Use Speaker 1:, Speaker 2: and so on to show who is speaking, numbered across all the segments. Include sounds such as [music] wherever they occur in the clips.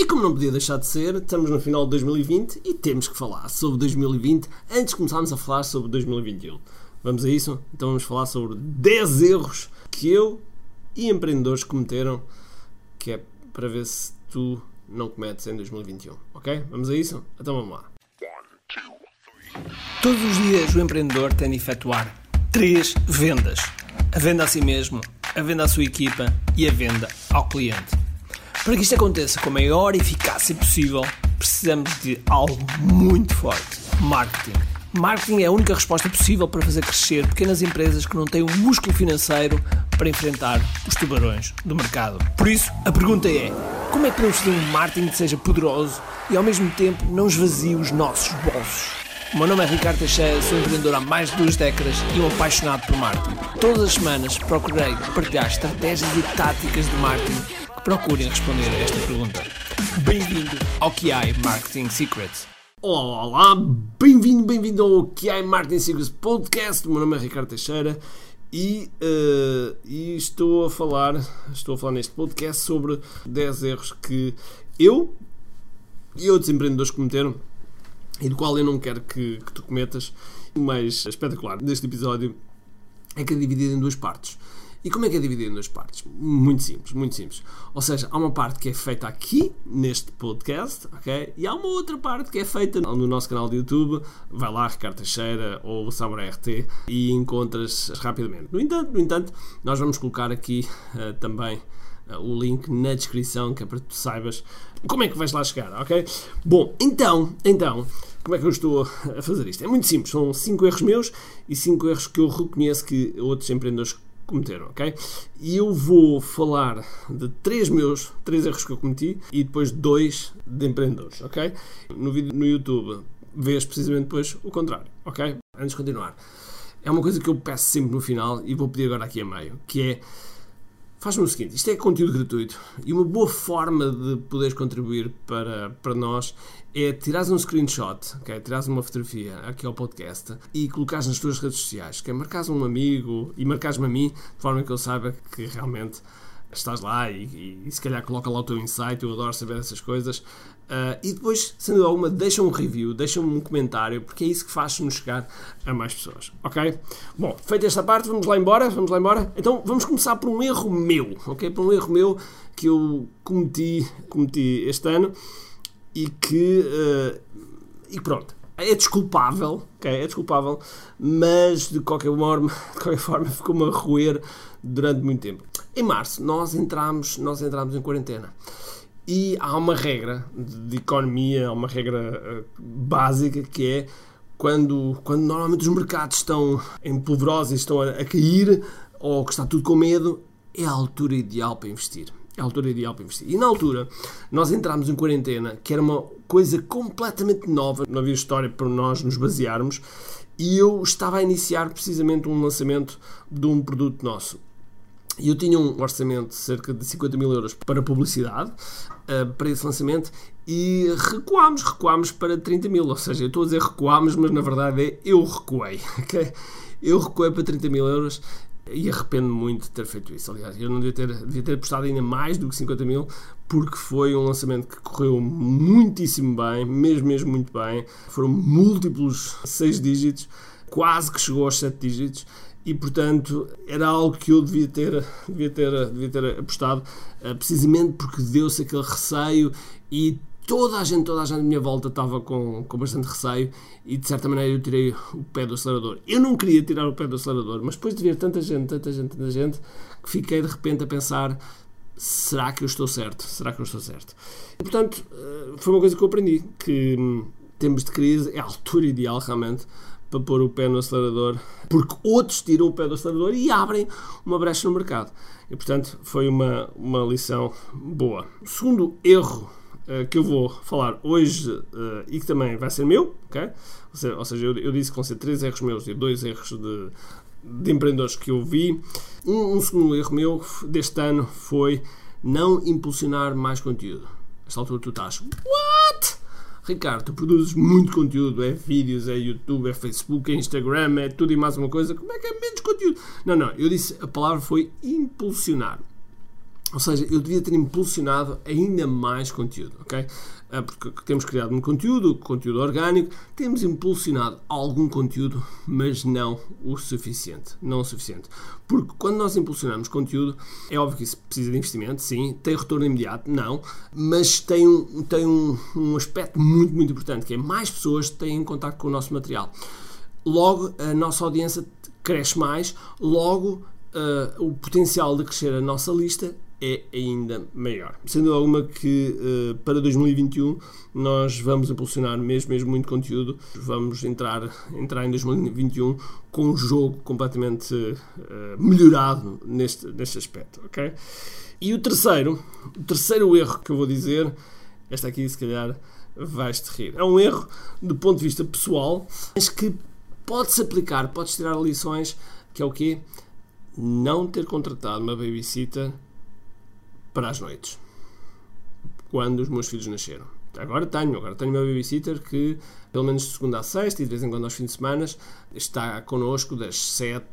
Speaker 1: E como não podia deixar de ser, estamos no final de 2020 e temos que falar sobre 2020 antes de começarmos a falar sobre 2021. Vamos a isso? Então vamos falar sobre 10 erros que eu e empreendedores cometeram, que é para ver se tu não cometes em 2021. Ok? Vamos a isso? Então vamos lá. Todos os dias o empreendedor tem de efetuar três vendas: a venda a si mesmo, a venda à sua equipa e a venda ao cliente. Para que isto aconteça com a maior eficácia possível, precisamos de algo muito forte: marketing. Marketing é a única resposta possível para fazer crescer pequenas empresas que não têm o músculo financeiro para enfrentar os tubarões do mercado. Por isso, a pergunta é: como é que podemos fazer um marketing que seja poderoso e ao mesmo tempo não esvazie os nossos bolsos? O meu nome é Ricardo Teixeira, sou empreendedor há mais de duas décadas e um apaixonado por marketing. Todas as semanas procurei partilhar estratégias e táticas de marketing procurem responder a esta pergunta. Bem-vindo ao QI Marketing Secrets. Olá, olá, bem-vindo, bem-vindo ao QI Marketing Secrets Podcast. O meu nome é Ricardo Teixeira e, uh, e, estou a falar, estou a falar neste podcast sobre 10 erros que eu e outros empreendedores cometeram e do qual eu não quero que, que tu cometas. O mais espetacular deste episódio é que é dividido em duas partes. E como é que é dividido em duas partes? Muito simples, muito simples. Ou seja, há uma parte que é feita aqui, neste podcast, ok? E há uma outra parte que é feita no nosso canal de YouTube. Vai lá, Ricardo Teixeira ou Samurai RT e encontras rapidamente. No entanto, no entanto nós vamos colocar aqui uh, também uh, o link na descrição, que é para que tu saibas como é que vais lá chegar, ok? Bom, então, então, como é que eu estou a fazer isto? É muito simples, são 5 erros meus e 5 erros que eu reconheço que outros empreendedores cometeram, ok? E eu vou falar de três meus, três erros que eu cometi e depois dois de empreendedores, ok? No vídeo no YouTube vês precisamente depois o contrário, ok? Antes de continuar. É uma coisa que eu peço sempre no final e vou pedir agora aqui a meio, que é Faz-me o seguinte, isto é conteúdo gratuito e uma boa forma de poderes contribuir para, para nós é tirares um screenshot, okay? tirares uma fotografia aqui ao podcast e colocares nas tuas redes sociais, que marcares um amigo e marcares-me a mim, de forma que eu saiba que realmente estás lá e, e, e, se calhar coloca lá o teu insight, eu adoro saber essas coisas. Uh, e depois, sendo alguma, deixa um review, deixa um comentário, porque é isso que faz-nos chegar a mais pessoas, ok? Bom, feita esta parte, vamos lá embora, vamos lá embora. Então, vamos começar por um erro meu, ok? Por um erro meu que eu cometi, cometi este ano e que... Uh, e pronto, é desculpável, ok? É desculpável, mas de qualquer forma, [laughs] de qualquer forma ficou-me a roer durante muito tempo. Em março, nós entramos, nós entramos em quarentena. E há uma regra de economia, há uma regra uh, básica que é quando, quando normalmente os mercados estão em polvorosa e estão a, a cair, ou que está tudo com medo, é a altura ideal para investir é a altura ideal para investir. E na altura, nós entramos em quarentena, que era uma coisa completamente nova, não havia história para nós nos basearmos, e eu estava a iniciar precisamente um lançamento de um produto nosso. E eu tinha um orçamento de cerca de 50 mil euros para publicidade, uh, para esse lançamento, e recuámos, recuámos para 30 mil. Ou seja, eu estou a dizer recuámos, mas na verdade é eu recuei. [laughs] Okay? Eu recuei para 30 mil euros e arrependo-me muito de ter feito isso. Aliás, eu não devia ter, devia ter apostado ainda mais do que 50 mil, porque foi um lançamento que correu muitíssimo bem, mesmo, mesmo muito bem. Foram múltiplos 6 dígitos, quase que chegou aos 7 dígitos. E portanto era algo que eu devia ter, devia ter, devia ter apostado, eh, precisamente porque deu-se aquele receio e toda a gente, toda a gente à minha volta estava com, com bastante receio e de certa maneira eu tirei o pé do acelerador. Eu não queria tirar o pé do acelerador, mas depois de ver tanta gente, tanta gente, tanta gente, que fiquei de repente a pensar: será que eu estou certo? Será que eu estou certo? E, portanto, eh, foi uma coisa que eu aprendi: que hum, tempos de crise é a altura ideal realmente para pôr o pé no acelerador, porque outros tiram o pé do acelerador e abrem uma brecha no mercado. E portanto, foi uma, uma lição boa. O segundo erro uh, que eu vou falar hoje uh, e que também vai ser meu, ok? Ou seja, ou seja eu, eu, disse que vão ser três erros meus e dois erros de, de empreendedores que eu vi. Um, um, segundo erro meu deste ano foi não impulsionar mais conteúdo. Esta altura tu estás, what? Ricardo, tu produzes muito conteúdo, é vídeos, é YouTube, é Facebook, é Instagram, é tudo e mais uma coisa. Como é que é menos conteúdo? Não, não, eu disse, a palavra foi impulsionar. Ou seja, eu devia ter impulsionado ainda mais conteúdo, ok? Ah, porque temos criado um conteúdo, conteúdo orgânico, temos impulsionado algum conteúdo, mas não o suficiente. Não o suficiente. Porque quando nós impulsionamos conteúdo, é óbvio que isso precisa de investimento, sim, tem retorno imediato, não, mas tem um, tem um, um aspecto muito, muito importante, que é mais pessoas têm contato com o nosso material. Logo, a nossa audiência cresce mais, logo uh, o potencial de crescer a nossa lista é ainda maior. Sendo alguma que uh, para 2021 nós vamos impulsionar mesmo, mesmo muito conteúdo, vamos entrar, entrar em 2021 com um jogo completamente uh, melhorado neste, neste aspecto, ok? E o terceiro, o terceiro erro que eu vou dizer, esta aqui se calhar vais-te rir. É um erro do ponto de vista pessoal, mas que pode-se aplicar, podes tirar lições, que é o quê? Não ter contratado uma babysitter para as noites, quando os meus filhos nasceram. Agora tenho, agora tenho uma babysitter que, pelo menos de segunda a sexta e de vez em quando aos fins de semana, está connosco das 7,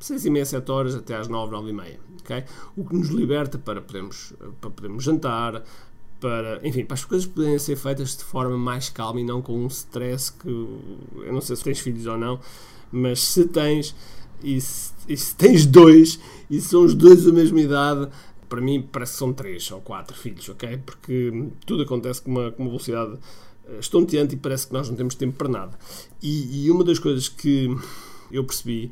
Speaker 1: 6 e meia, 7 horas até às 9, 9 e meia. Okay? O que nos liberta para podermos, para podermos jantar, para, enfim, para as coisas poderem ser feitas de forma mais calma e não com um stress que eu não sei se tens filhos ou não, mas se tens e se, e se tens dois e são os dois da mesma idade, para mim parece que são três ou quatro filhos, ok? Porque tudo acontece com uma, com uma velocidade eh, estonteante e parece que nós não temos tempo para nada. E, e, uma das coisas que eu percebi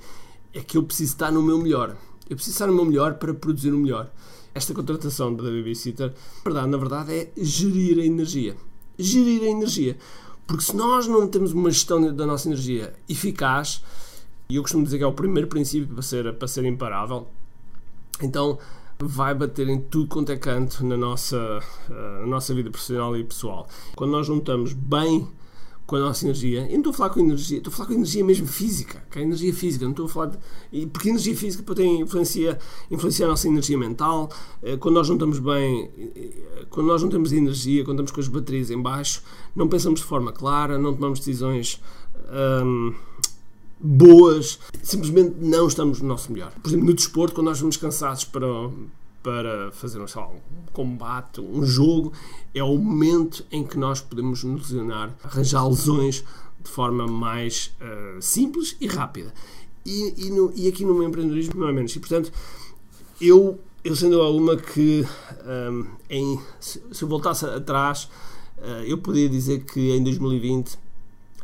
Speaker 1: é que eu preciso estar no meu melhor. Eu preciso estar no meu melhor para produzir o melhor. Esta contratação da babysitter, verdade, na verdade, é gerir a energia. Gerir a energia. Porque se nós não temos uma gestão da nossa energia eficaz, e eu costumo dizer que é o primeiro princípio para ser, para ser imparável, então vai bater em tudo quanto é canto na nossa, uh, na nossa vida profissional e pessoal. Quando nós não estamos bem com a nossa energia, eu não estou a falar com energia, estou a falar com energia mesmo física, que é energia física, não estou a falar de, porque energia física tem influencia, influencia a nossa energia mental, uh, quando nós não estamos bem, uh, quando nós não temos energia, quando estamos com as baterias em baixo, não pensamos de forma clara, não tomamos decisões um, boas, simplesmente não estamos no nosso melhor. Por exemplo, no desporto, quando nós vamos cansados para, para fazer um, um combate, um jogo, é o momento em que nós podemos nos lesionar, arranjar lesões de forma mais uh, simples e rápida. E, e, no, e, aqui no meu empreendedorismo não é menos. E portanto, eu, eu sendo alguma que um, em, se, eu voltasse atrás, uh, eu poderia dizer que em 2020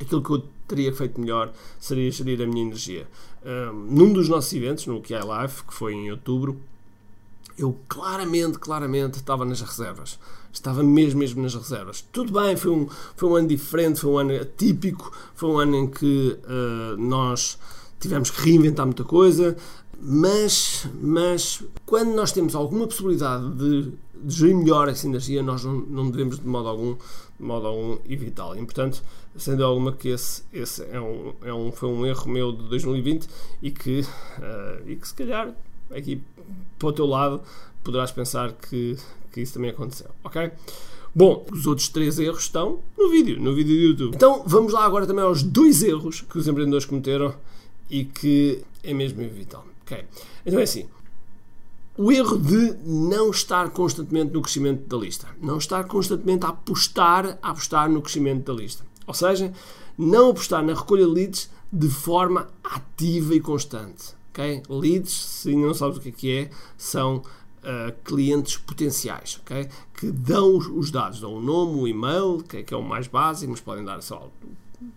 Speaker 1: aquilo que eu teria feito melhor seria gerir a minha energia. Um, num dos nossos eventos, no QI Live, que foi em outubro, eu claramente, claramente estava nas reservas. Estava mesmo, mesmo nas reservas. Tudo bem, foi um, foi um ano diferente, foi um ano atípico, foi um ano em que uh, nós tivemos que reinventar muita coisa, mas, mas quando nós temos alguma possibilidade de, de gerir melhor essa energia, nós não, não devemos de modo algum, de modo algum evitá-la. E portanto, sendo alguma que esse, esse é um, é um, foi um erro meu de 2020 e que, uh, e que se calhar aqui para o teu lado poderás pensar que, que isso também aconteceu, ok? Bom, os outros três erros estão no vídeo, no vídeo do YouTube. Então vamos lá agora também aos dois erros que os empreendedores cometeram e que é mesmo evitável. Ok? Então é assim. O erro de não estar constantemente no crescimento da lista. Não estar constantemente a apostar, a apostar no crescimento da lista. Ou seja, não apostar na recolha de leads de forma ativa e constante. Okay? Leads, se não sabes o que é, é são uh, clientes potenciais, okay? que dão os, dados, dão o nome, o e-mail, que é, que é o mais básico, mas podem dar só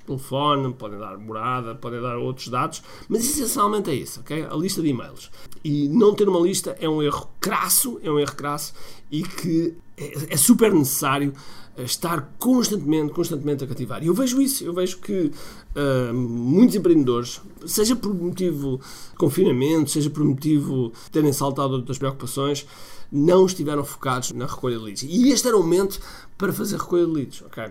Speaker 1: telefone, podem dar morada, podem dar outros dados, mas essencialmente é isso, ok? A lista de e-mails. E não ter uma lista é um erro crasso, é um erro crasso e que é, é super necessário eh, estar constantemente, constantemente a cativar. E eu vejo isso, eu vejo que uh, muitos empreendedores, seja por motivo de confinamento, seja por motivo de terem saltado outras preocupações, não estiveram focados na recolha de leads. E este era o momento para fazer recolha de leads, ok?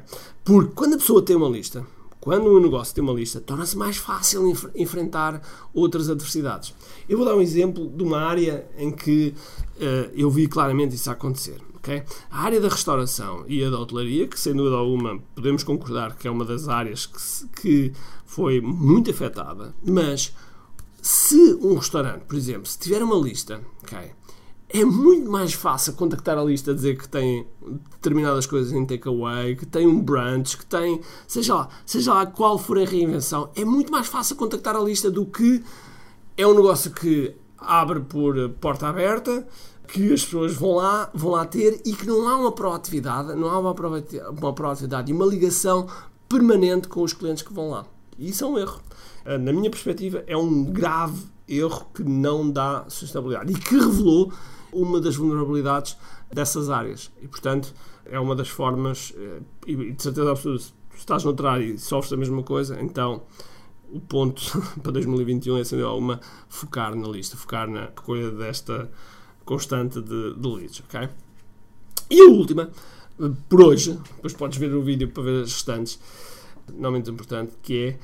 Speaker 1: Porque quando a pessoa tem uma lista, quando o negócio tem uma lista, torna-se mais fácil enf enfrentar outras adversidades. Eu vou dar um exemplo de uma área em que uh, eu vi claramente isso acontecer. Okay? A área da restauração e a da hotelaria, que sem dúvida alguma podemos concordar que é uma das áreas que, que foi muito afetada, mas se um restaurante, por exemplo, se tiver uma lista, okay, é muito mais fácil contactar a lista a dizer que tem determinadas coisas em takeaway, que tem um brunch, que tem, seja lá, seja lá qual for a reinvenção, é muito mais fácil contactar a lista do que é um negócio que abre por porta aberta, que as pessoas vão lá, vão lá ter e que não há uma proatividade, não há uma proatividade e uma ligação permanente com os clientes que vão lá. E isso é um erro. Ah, na minha perspectiva, é um grave erro que não dá sustentabilidade e que revelou uma das vulnerabilidades dessas áreas. E, portanto, é uma das formas, eh, e de certeza absoluta, se estás no área e sofres a mesma coisa, então o ponto [laughs] para 2021 é, sem dúvida alguma, focar na lista, focar na recolha desta constante de, de leads, ok? E a última, por hoje, depois podes ver o vídeo para ver as restantes, não menos importante, que é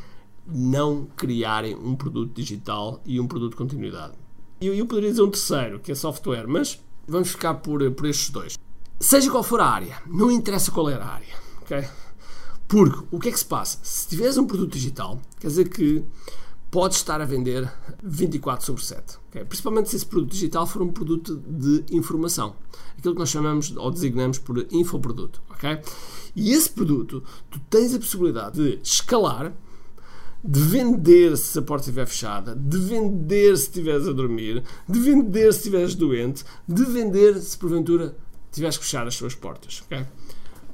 Speaker 1: não criarem um produto digital e um produto de continuidade. Eu, eu poderia dizer um terceiro, que é software, mas vamos ficar por, por estes dois. Seja qual for a área, não interessa qual é a área, ok? Porque o que é que se passa? Se tiveres um produto digital, quer dizer que podes estar a vender 24 sobre 7. Okay? Principalmente se esse produto digital for um produto de informação. Aquilo que nós chamamos ou designamos por infoproduto. Okay? E esse produto, tu tens a possibilidade de escalar de vender se a porta estiver fechada, de vender se estiveres a dormir, de vender se estiveres doente, de vender se porventura tiveres que fechar as suas portas. Okay?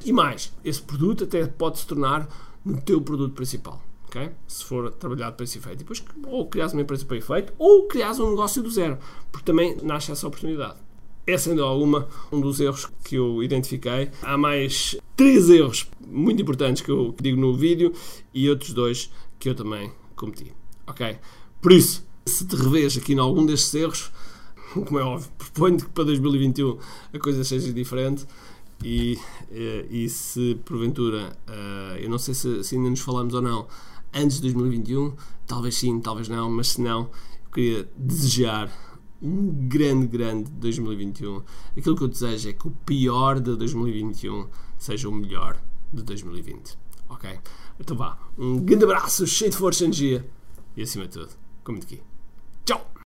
Speaker 1: E mais, esse produto até pode se tornar no teu produto principal. Okay? Se for trabalhado para esse efeito. Depois, ou crias uma empresa para efeito, ou crias um negócio do zero, porque também nasce essa oportunidade. É, sendo alguma, um dos erros que eu identifiquei. Há mais três erros muito importantes que eu digo no vídeo e outros dois que eu também cometi. Ok? Por isso, se te revês aqui em algum destes erros, [laughs] como é óbvio, proponho que para 2021 a coisa seja diferente e, eh, e se porventura, eh, eu não sei se, se ainda nos falamos ou não, antes de 2021, talvez sim, talvez não, mas se não, eu queria desejar um grande, grande 2021. Aquilo que eu desejo é que o pior de 2021 seja o melhor de 2020. Ok? Então vá, um grande abraço, cheio de força e energia e acima de tudo, como de aqui. Tchau!